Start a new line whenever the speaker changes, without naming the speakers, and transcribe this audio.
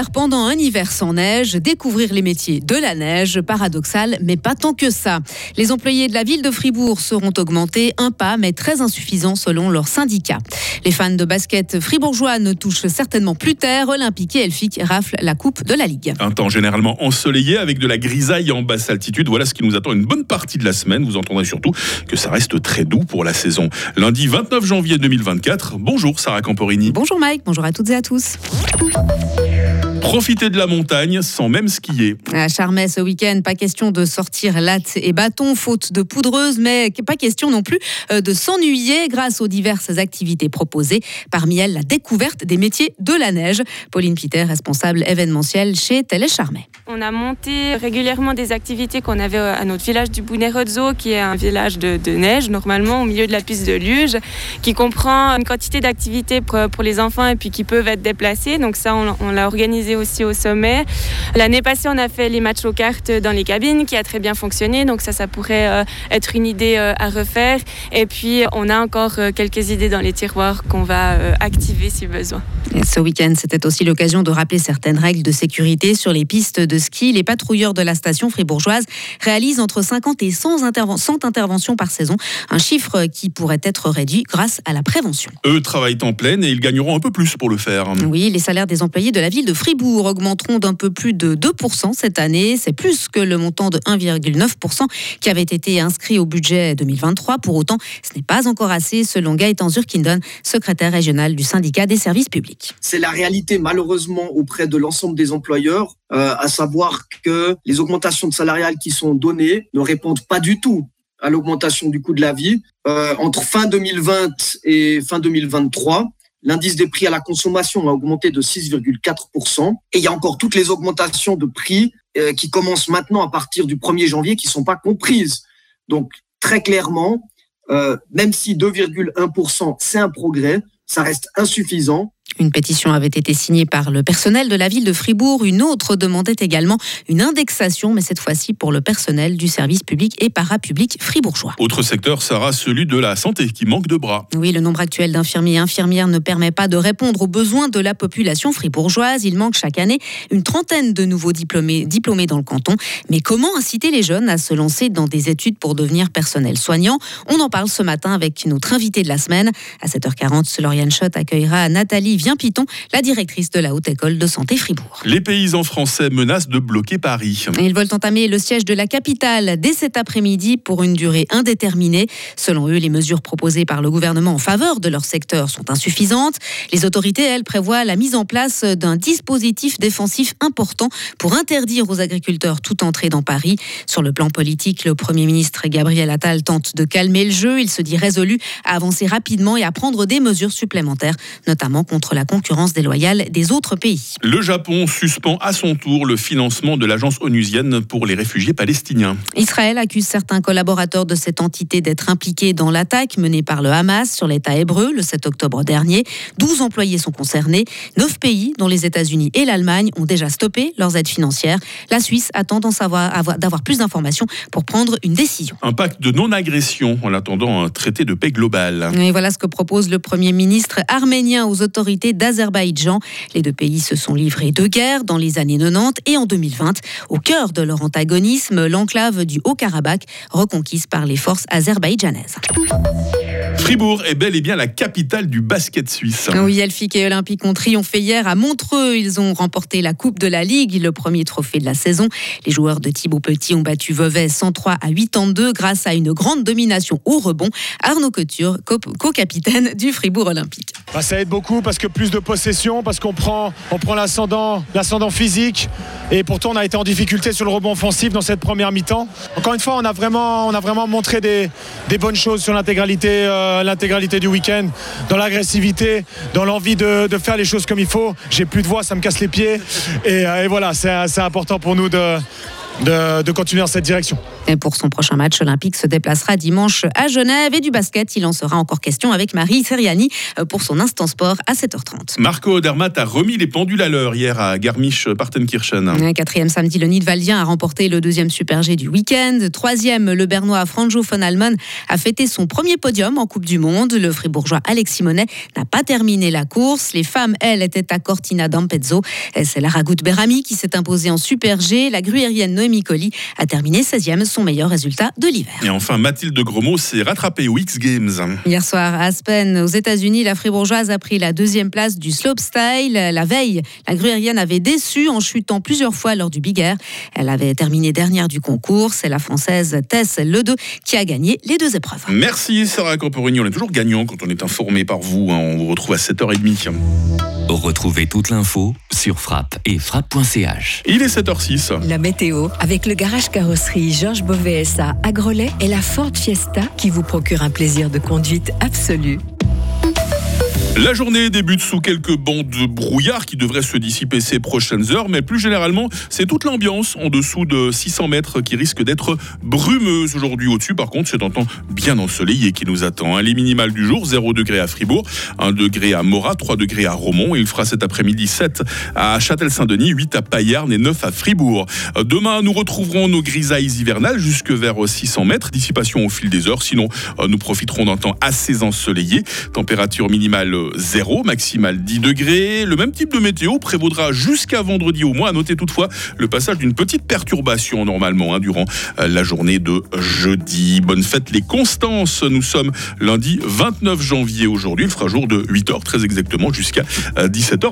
faire pendant un hiver sans neige, découvrir les métiers de la neige, paradoxal, mais pas tant que ça. Les employés de la ville de Fribourg seront augmentés, un pas, mais très insuffisant selon leur syndicat. Les fans de basket fribourgeois ne touchent certainement plus terre. Olympique et Elfic raflent la coupe de la Ligue.
Un temps généralement ensoleillé avec de la grisaille en basse altitude. Voilà ce qui nous attend une bonne partie de la semaine. Vous entendrez surtout que ça reste très doux pour la saison. Lundi 29 janvier 2024. Bonjour Sarah Camporini.
Bonjour Mike, bonjour à toutes et à tous.
Profiter de la montagne sans même skier.
À Charmey ce week-end, pas question de sortir latte et bâton faute de poudreuse, mais pas question non plus euh, de s'ennuyer grâce aux diverses activités proposées. Parmi elles, la découverte des métiers de la neige. Pauline Peter, responsable événementiel chez Télé Charmey.
On a monté régulièrement des activités qu'on avait à notre village du Bounerozzo, qui est un village de, neige, normalement au milieu de la piste de luge, qui comprend une quantité d'activités pour, les enfants et puis qui peuvent être déplacées. Donc ça, on, on l'a organisé aussi au sommet. L'année passée, on a fait les matchs aux cartes dans les cabines, qui a très bien fonctionné. Donc ça, ça pourrait euh, être une idée euh, à refaire. Et puis, on a encore euh, quelques idées dans les tiroirs qu'on va activer si besoin.
ce week-end, c'était aussi l'occasion de rappeler certaines règles de sécurité sur les pistes de ski. Les patrouilleurs de la station fribourgeoise réalisent entre 50 et 100, interventions par saison, un chiffre qui pourrait être réduit grâce à la prévention.
Eux travaillent en pleine et ils gagneront un peu plus pour le faire.
Oui, les salaires des employés de la ville de Fribourg augmenteront d'un peu plus de 2% cette année. C'est plus que le montant de 1,9% qui avait été inscrit au budget 2023. Pour autant, ce n'est pas encore assez, selon Gaëtan Zurkindon, secrétaire régional du syndicat des services publics.
C'est la réalité, malheureusement, auprès de l'ensemble des employeurs, euh, à savoir que les augmentations salariales qui sont données ne répondent pas du tout à l'augmentation du coût de la vie. Euh, entre fin 2020 et fin 2023, L'indice des prix à la consommation a augmenté de 6,4%. Et il y a encore toutes les augmentations de prix euh, qui commencent maintenant à partir du 1er janvier qui ne sont pas comprises. Donc, très clairement, euh, même si 2,1%, c'est un progrès, ça reste insuffisant.
Une pétition avait été signée par le personnel de la ville de Fribourg. Une autre demandait également une indexation, mais cette fois-ci pour le personnel du service public et parapublic fribourgeois.
Autre secteur sera celui de la santé qui manque de bras.
Oui, le nombre actuel d'infirmiers et infirmières ne permet pas de répondre aux besoins de la population fribourgeoise. Il manque chaque année une trentaine de nouveaux diplômés, diplômés dans le canton. Mais comment inciter les jeunes à se lancer dans des études pour devenir personnel soignant? On en parle ce matin avec notre invité de la semaine. À 7h40, Lauriane Schott accueillera Nathalie Vien Piton, la directrice de la Haute École de Santé Fribourg.
Les paysans français menacent de bloquer Paris.
Ils veulent entamer le siège de la capitale dès cet après-midi pour une durée indéterminée. Selon eux, les mesures proposées par le gouvernement en faveur de leur secteur sont insuffisantes. Les autorités, elles, prévoient la mise en place d'un dispositif défensif important pour interdire aux agriculteurs toute entrée dans Paris. Sur le plan politique, le Premier ministre Gabriel Attal tente de calmer le jeu. Il se dit résolu à avancer rapidement et à prendre des mesures supplémentaires, notamment contre la concurrence déloyale des autres pays.
Le Japon suspend à son tour le financement de l'agence onusienne pour les réfugiés palestiniens.
Israël accuse certains collaborateurs de cette entité d'être impliqués dans l'attaque menée par le Hamas sur l'État hébreu le 7 octobre dernier. 12 employés sont concernés. 9 pays, dont les États-Unis et l'Allemagne, ont déjà stoppé leurs aides financières. La Suisse attend d'avoir plus d'informations pour prendre une décision.
Un pacte de non-agression en attendant un traité de paix global.
Et voilà ce que propose le Premier ministre arménien aux autorités d'Azerbaïdjan. Les deux pays se sont livrés deux guerres dans les années 90 et en 2020. Au cœur de leur antagonisme, l'enclave du Haut-Karabakh, reconquise par les forces azerbaïdjanaises.
Fribourg est bel et bien la capitale du basket suisse.
Oui, Elfic et Olympique ont triomphé hier à Montreux. Ils ont remporté la Coupe de la Ligue, le premier trophée de la saison. Les joueurs de Thibaut Petit ont battu Vevey 103 à 82 grâce à une grande domination au rebond. Arnaud Couture, co-capitaine du Fribourg Olympique.
Bah, ça aide beaucoup parce que plus de possession, parce qu'on prend, on prend l'ascendant, l'ascendant physique. Et pourtant, on a été en difficulté sur le rebond offensif dans cette première mi-temps. Encore une fois, on a vraiment, on a vraiment montré des, bonnes choses sur l'intégralité, euh, l'intégralité du week-end, dans l'agressivité, dans l'envie de, faire les choses comme il faut. J'ai plus de voix, ça me casse les pieds. Et, euh, voilà, c'est important pour nous de de, continuer dans cette direction.
Et pour son prochain match, Olympique se déplacera dimanche à Genève et du basket, il en sera encore question avec Marie Seriani euh, pour son instant sport à 7h30.
Marco Dermat a remis les pendules à l'heure hier à Garmisch-Partenkirchen.
Quatrième samedi, le Nidwaldien a remporté le deuxième Super G du week-end. Troisième, le Bernois Franjo von Alman a fêté son premier podium en Coupe du Monde. Le fribourgeois Alex Simonet n'a pas terminé la course. Les femmes, elles, étaient à Cortina d'Ampezzo. C'est la Ragout Berami qui s'est imposée en Super G. La gruérienne Noémie Colli a terminé 16e, son meilleur résultat de l'hiver.
Et enfin, Mathilde Gromot s'est rattrapée aux X Games.
Hier soir, à Aspen, aux États-Unis, la fribourgeoise a pris la deuxième place du slopestyle. La veille, la gruérienne avait déçu en chutant plusieurs fois lors du Big Air. Elle avait terminé dernière du concours. C'est la française Tess Ledeux qui a gagné les deux épreuves.
Merci Sarah Camporini. On est toujours gagnant quand on est informé par vous. Hein. On vous retrouve à 7h30.
Retrouvez toute l'info sur frappe et frappe.ch.
Il est 7h06.
La météo avec le garage carrosserie Georges Beauvais à Grelais et la Ford Fiesta qui vous procure un plaisir de conduite absolu.
La journée débute sous quelques bancs de brouillard qui devraient se dissiper ces prochaines heures, mais plus généralement, c'est toute l'ambiance en dessous de 600 mètres qui risque d'être brumeuse aujourd'hui. Au-dessus, par contre, c'est un temps bien ensoleillé qui nous attend. Les minimales du jour, 0 degré à Fribourg, 1 degré à Morat, 3 degrés à Romont. Il fera cet après-midi 7 à Châtel-Saint-Denis, 8 à Payerne et 9 à Fribourg. Demain, nous retrouverons nos grisailles hivernales jusque vers 600 mètres. Dissipation au fil des heures. Sinon, nous profiterons d'un temps assez ensoleillé. Température minimale 0, maximal 10 degrés. Le même type de météo prévaudra jusqu'à vendredi au mois. À noter toutefois le passage d'une petite perturbation normalement hein, durant euh, la journée de jeudi. Bonne fête les Constances. Nous sommes lundi 29 janvier aujourd'hui. Il fera jour de 8h très exactement jusqu'à 17h. Euh,